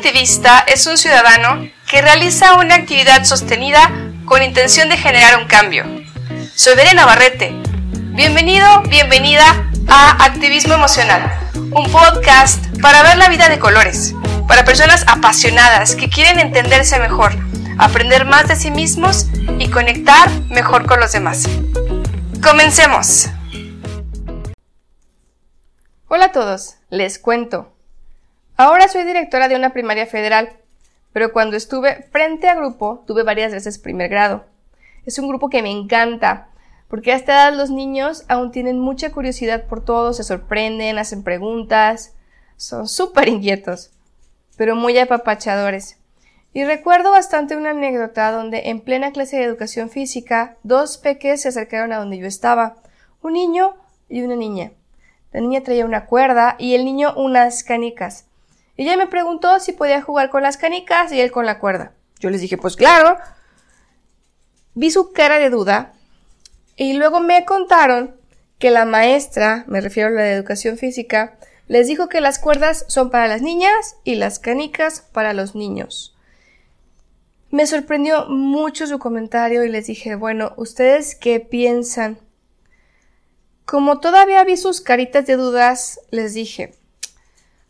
activista es un ciudadano que realiza una actividad sostenida con intención de generar un cambio. Soy Verena Navarrete. Bienvenido, bienvenida a Activismo Emocional, un podcast para ver la vida de colores, para personas apasionadas que quieren entenderse mejor, aprender más de sí mismos y conectar mejor con los demás. Comencemos. Hola a todos, les cuento. Ahora soy directora de una primaria federal, pero cuando estuve frente a grupo tuve varias veces primer grado. Es un grupo que me encanta, porque a esta edad los niños aún tienen mucha curiosidad por todo, se sorprenden, hacen preguntas, son súper inquietos, pero muy apapachadores. Y recuerdo bastante una anécdota donde en plena clase de educación física dos peques se acercaron a donde yo estaba, un niño y una niña. La niña traía una cuerda y el niño unas canicas. Ella me preguntó si podía jugar con las canicas y él con la cuerda. Yo les dije, pues claro. Vi su cara de duda y luego me contaron que la maestra, me refiero a la de educación física, les dijo que las cuerdas son para las niñas y las canicas para los niños. Me sorprendió mucho su comentario y les dije, bueno, ¿ustedes qué piensan? Como todavía vi sus caritas de dudas, les dije,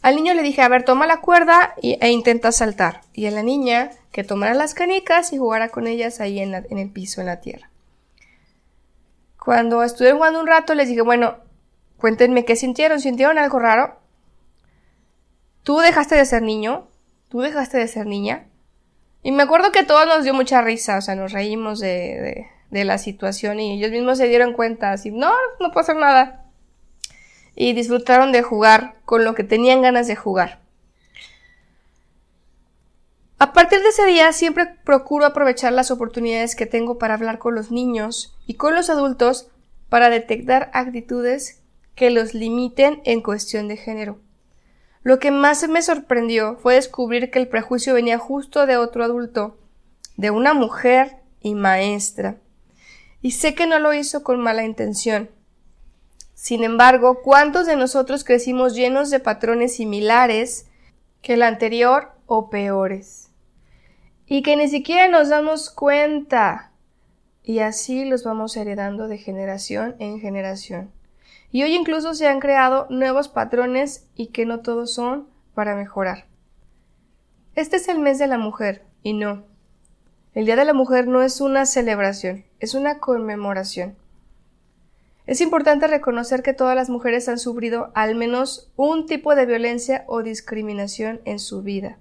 al niño le dije, a ver, toma la cuerda e intenta saltar. Y a la niña que tomara las canicas y jugara con ellas ahí en, el piso, en la tierra. Cuando estuve jugando un rato, les dije, bueno, cuéntenme qué sintieron. ¿Sintieron algo raro? ¿Tú dejaste de ser niño? ¿Tú dejaste de ser niña? Y me acuerdo que todo nos dio mucha risa, o sea, nos reímos de la situación y ellos mismos se dieron cuenta, así, no, no puedo hacer nada y disfrutaron de jugar con lo que tenían ganas de jugar. A partir de ese día siempre procuro aprovechar las oportunidades que tengo para hablar con los niños y con los adultos para detectar actitudes que los limiten en cuestión de género. Lo que más me sorprendió fue descubrir que el prejuicio venía justo de otro adulto, de una mujer y maestra. Y sé que no lo hizo con mala intención. Sin embargo, ¿cuántos de nosotros crecimos llenos de patrones similares que el anterior o peores? Y que ni siquiera nos damos cuenta. Y así los vamos heredando de generación en generación. Y hoy incluso se han creado nuevos patrones y que no todos son para mejorar. Este es el mes de la mujer, y no. El Día de la Mujer no es una celebración, es una conmemoración. Es importante reconocer que todas las mujeres han sufrido al menos un tipo de violencia o discriminación en su vida.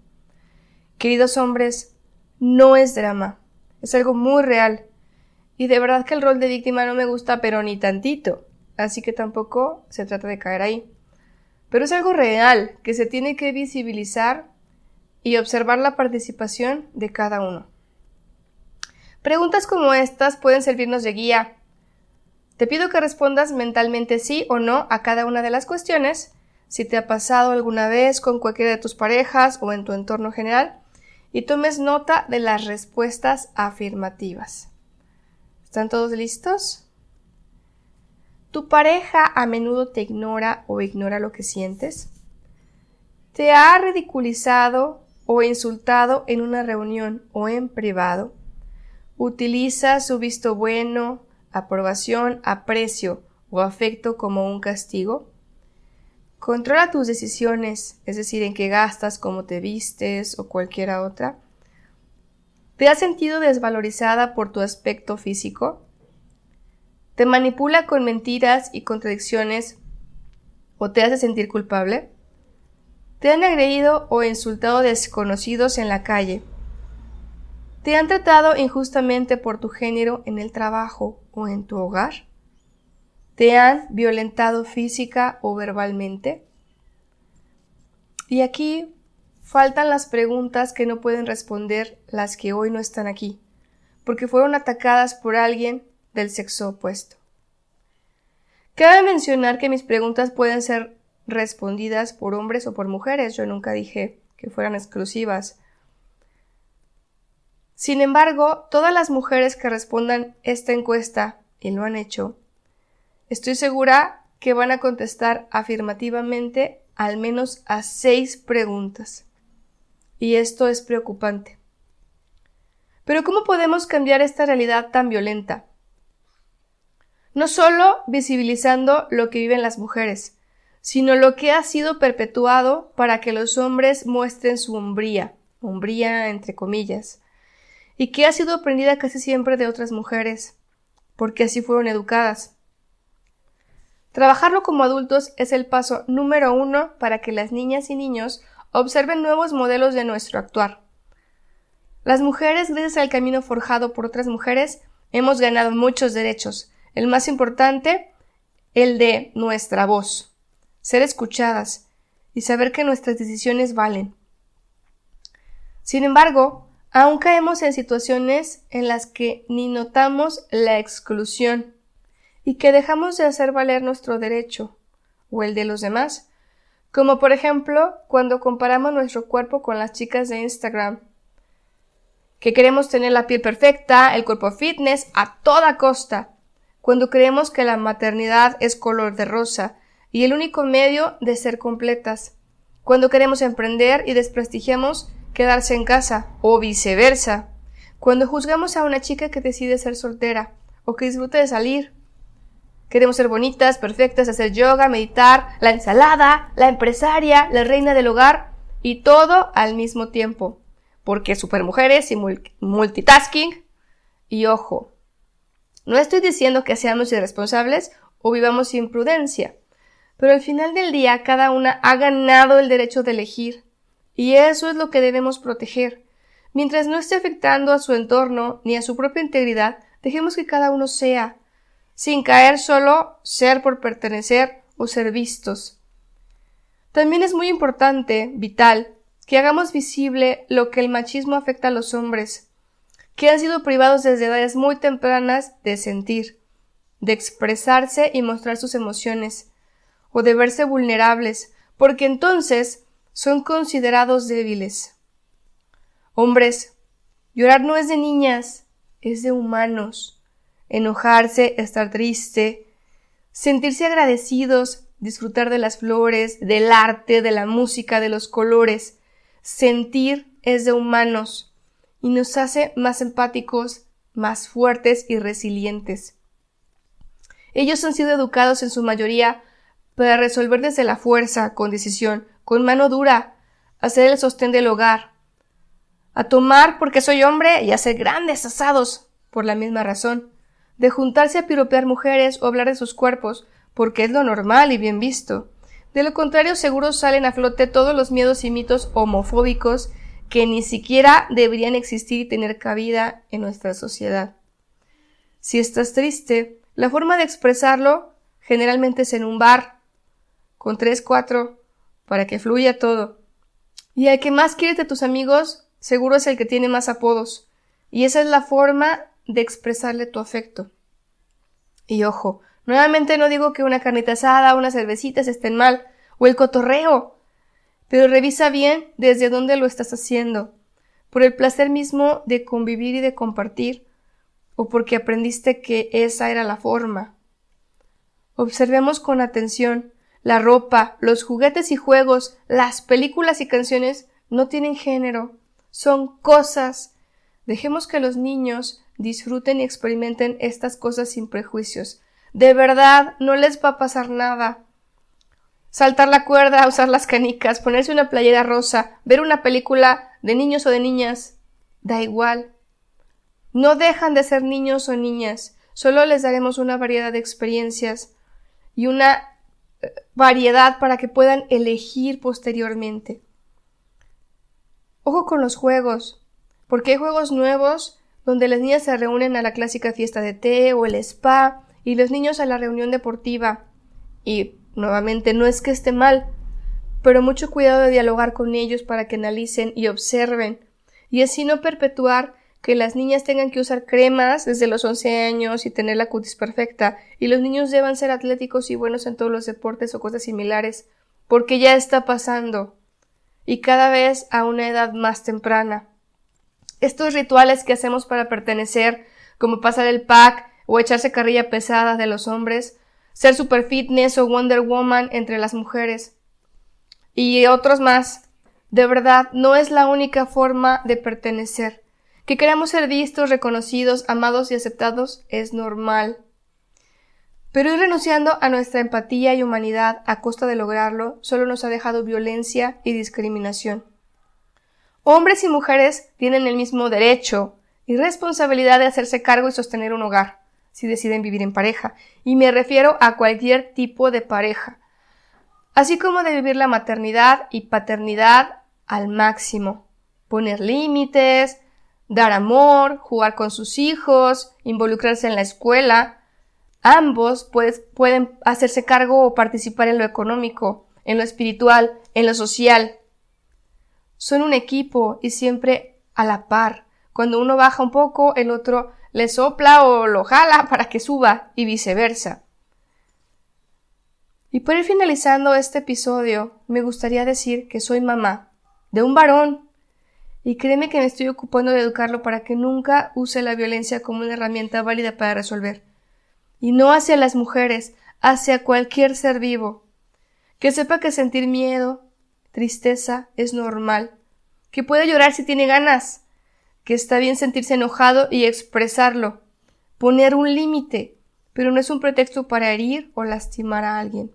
Queridos hombres, no es drama, es algo muy real. Y de verdad que el rol de víctima no me gusta, pero ni tantito. Así que tampoco se trata de caer ahí. Pero es algo real que se tiene que visibilizar y observar la participación de cada uno. Preguntas como estas pueden servirnos de guía te pido que respondas mentalmente sí o no a cada una de las cuestiones, si te ha pasado alguna vez con cualquiera de tus parejas o en tu entorno general, y tomes nota de las respuestas afirmativas. ¿Están todos listos? ¿Tu pareja a menudo te ignora o ignora lo que sientes? ¿Te ha ridiculizado o insultado en una reunión o en privado? ¿Utiliza su visto bueno, aprobación, aprecio o afecto como un castigo? Controla tus decisiones, es decir, en qué gastas, cómo te vistes o cualquiera otra. ¿Te has sentido desvalorizada por tu aspecto físico? ¿Te manipula con mentiras y contradicciones o te hace sentir culpable? ¿Te han agredido o insultado desconocidos en la calle? ¿Te han tratado injustamente por tu género en el trabajo en tu hogar? ¿Te han violentado física o verbalmente? Y aquí faltan las preguntas que no pueden responder las que hoy no están aquí, porque fueron atacadas por alguien del sexo opuesto. Cabe mencionar que mis preguntas pueden ser respondidas por hombres o por mujeres. Yo nunca dije que fueran exclusivas. Sin embargo, todas las mujeres que respondan esta encuesta, y lo han hecho, estoy segura que van a contestar afirmativamente al menos a seis preguntas. y esto es preocupante. Pero ¿cómo podemos cambiar esta realidad tan violenta? No solo visibilizando lo que viven las mujeres, sino lo que ha sido perpetuado para que los hombres muestren su hombría, hombría entre comillas, y que ha sido aprendida casi siempre de otras mujeres, porque así fueron educadas. Trabajarlo como adultos es el paso número uno para que las niñas y niños observen nuevos modelos de nuestro actuar. Las mujeres, gracias al camino forjado por otras mujeres, hemos ganado muchos derechos. El más importante, el de nuestra voz, ser escuchadas y saber que nuestras decisiones valen. Sin embargo, aún caemos en situaciones en las que ni notamos la exclusión y que dejamos de hacer valer nuestro derecho o el de los demás, como por ejemplo cuando comparamos nuestro cuerpo con las chicas de Instagram, que queremos tener la piel perfecta, el cuerpo fitness a toda costa, cuando creemos que la maternidad es color de rosa y el único medio de ser completas, cuando queremos emprender y desprestigiamos quedarse en casa, o viceversa, cuando juzgamos a una chica que decide ser soltera o que disfruta de salir, Queremos ser bonitas, perfectas, hacer yoga, meditar, la ensalada, la empresaria, la reina del hogar y todo al mismo tiempo. Porque supermujeres y multitasking. Y ojo, no estoy diciendo que seamos irresponsables o vivamos sin prudencia, pero al final del día cada una ha ganado el derecho de elegir. Y eso es lo que debemos proteger. Mientras no esté afectando a su entorno ni a su propia integridad, dejemos que cada uno sea, sin caer solo ser por pertenecer o ser vistos. También es muy importante, vital, que hagamos visible lo que el machismo afecta a los hombres, que han sido privados desde edades muy tempranas de sentir, de expresarse y mostrar sus emociones, o de verse vulnerables, porque entonces son considerados débiles. Hombres, llorar no es de niñas, es de humanos enojarse, estar triste, sentirse agradecidos, disfrutar de las flores, del arte, de la música, de los colores. Sentir es de humanos y nos hace más empáticos, más fuertes y resilientes. Ellos han sido educados en su mayoría para resolver desde la fuerza, con decisión, con mano dura, hacer el sostén del hogar, a tomar porque soy hombre y hacer grandes asados por la misma razón de juntarse a piropear mujeres o hablar de sus cuerpos, porque es lo normal y bien visto. De lo contrario, seguro salen a flote todos los miedos y mitos homofóbicos que ni siquiera deberían existir y tener cabida en nuestra sociedad. Si estás triste, la forma de expresarlo generalmente es en un bar, con tres, cuatro, para que fluya todo. Y el que más quieres de tus amigos, seguro es el que tiene más apodos. Y esa es la forma de expresarle tu afecto. Y ojo, nuevamente no digo que una carnita asada, unas cervecitas estén mal, o el cotorreo, pero revisa bien desde dónde lo estás haciendo, por el placer mismo de convivir y de compartir, o porque aprendiste que esa era la forma. Observemos con atención la ropa, los juguetes y juegos, las películas y canciones no tienen género, son cosas. Dejemos que los niños disfruten y experimenten estas cosas sin prejuicios. De verdad, no les va a pasar nada. Saltar la cuerda, usar las canicas, ponerse una playera rosa, ver una película de niños o de niñas, da igual. No dejan de ser niños o niñas, solo les daremos una variedad de experiencias y una variedad para que puedan elegir posteriormente. Ojo con los juegos, porque hay juegos nuevos donde las niñas se reúnen a la clásica fiesta de té o el spa y los niños a la reunión deportiva. Y nuevamente no es que esté mal, pero mucho cuidado de dialogar con ellos para que analicen y observen, y así no perpetuar que las niñas tengan que usar cremas desde los 11 años y tener la cutis perfecta, y los niños deban ser atléticos y buenos en todos los deportes o cosas similares, porque ya está pasando, y cada vez a una edad más temprana. Estos rituales que hacemos para pertenecer, como pasar el pack o echarse carrilla pesada de los hombres, ser super fitness o Wonder Woman entre las mujeres, y otros más, De verdad, no es la única forma de pertenecer. Que queramos ser vistos, reconocidos, amados y aceptados es normal. Pero ir renunciando a nuestra empatía y humanidad a costa de lograrlo solo nos ha dejado violencia y discriminación. Hombres y mujeres tienen el mismo derecho y responsabilidad de hacerse cargo y sostener un hogar, si deciden vivir en pareja, y me refiero a cualquier tipo de pareja, así como de vivir la maternidad y paternidad al máximo, poner límites, dar amor, jugar con sus hijos, involucrarse en la escuela, Ambos pueden hacerse cargo o participar en lo económico, en lo espiritual, en lo social. Son un equipo y siempre a la par. Cuando uno baja un poco, el otro le sopla o lo jala para que suba y viceversa. Y por ir finalizando este episodio, me gustaría decir que soy mamá de un varón y créeme que me estoy ocupando de educarlo para que nunca use la violencia como una herramienta válida para resolver. Y no hacia las mujeres, hacia cualquier ser vivo. Que sepa que sentir miedo, tristeza es normal, que puede llorar si tiene ganas, que está bien sentirse enojado y expresarlo, poner un límite, pero no es un pretexto para herir o lastimar a alguien,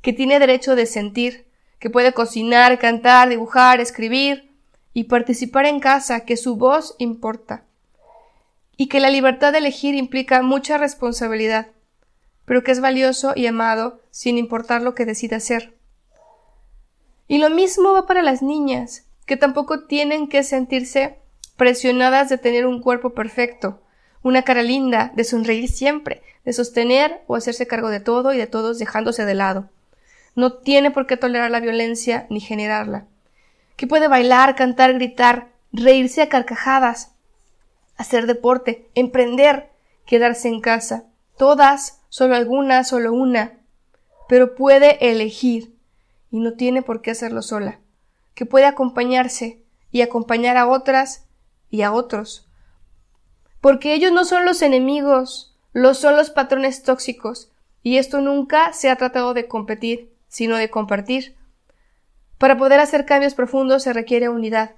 que tiene derecho de sentir, que puede cocinar, cantar, dibujar, escribir y participar en casa, que su voz importa, y que la libertad de elegir implica mucha responsabilidad, pero que es valioso y amado sin importar lo que decida hacer. Y lo mismo va para las niñas, que tampoco tienen que sentirse presionadas de tener un cuerpo perfecto, una cara linda, de sonreír siempre, de sostener o hacerse cargo de todo y de todos dejándose de lado. No tiene por qué tolerar la violencia ni generarla. Que puede bailar, cantar, gritar, reírse a carcajadas, hacer deporte, emprender, quedarse en casa. Todas, solo alguna, solo una. Pero puede elegir y no tiene por qué hacerlo sola. Que puede acompañarse y acompañar a otras y a otros. Porque ellos no son los enemigos, los son los patrones tóxicos, y esto nunca se ha tratado de competir, sino de compartir. Para poder hacer cambios profundos se requiere unidad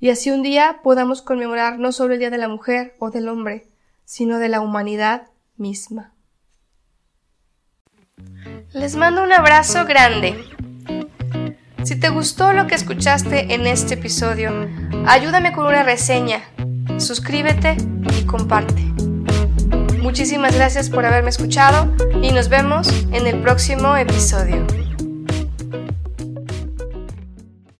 y así un día podamos conmemorar no solo el Día de la Mujer o del Hombre, sino de la humanidad misma. Les mando un abrazo grande. Si te gustó lo que escuchaste en este episodio, ayúdame con una reseña, suscríbete y comparte. Muchísimas gracias por haberme escuchado y nos vemos en el próximo episodio.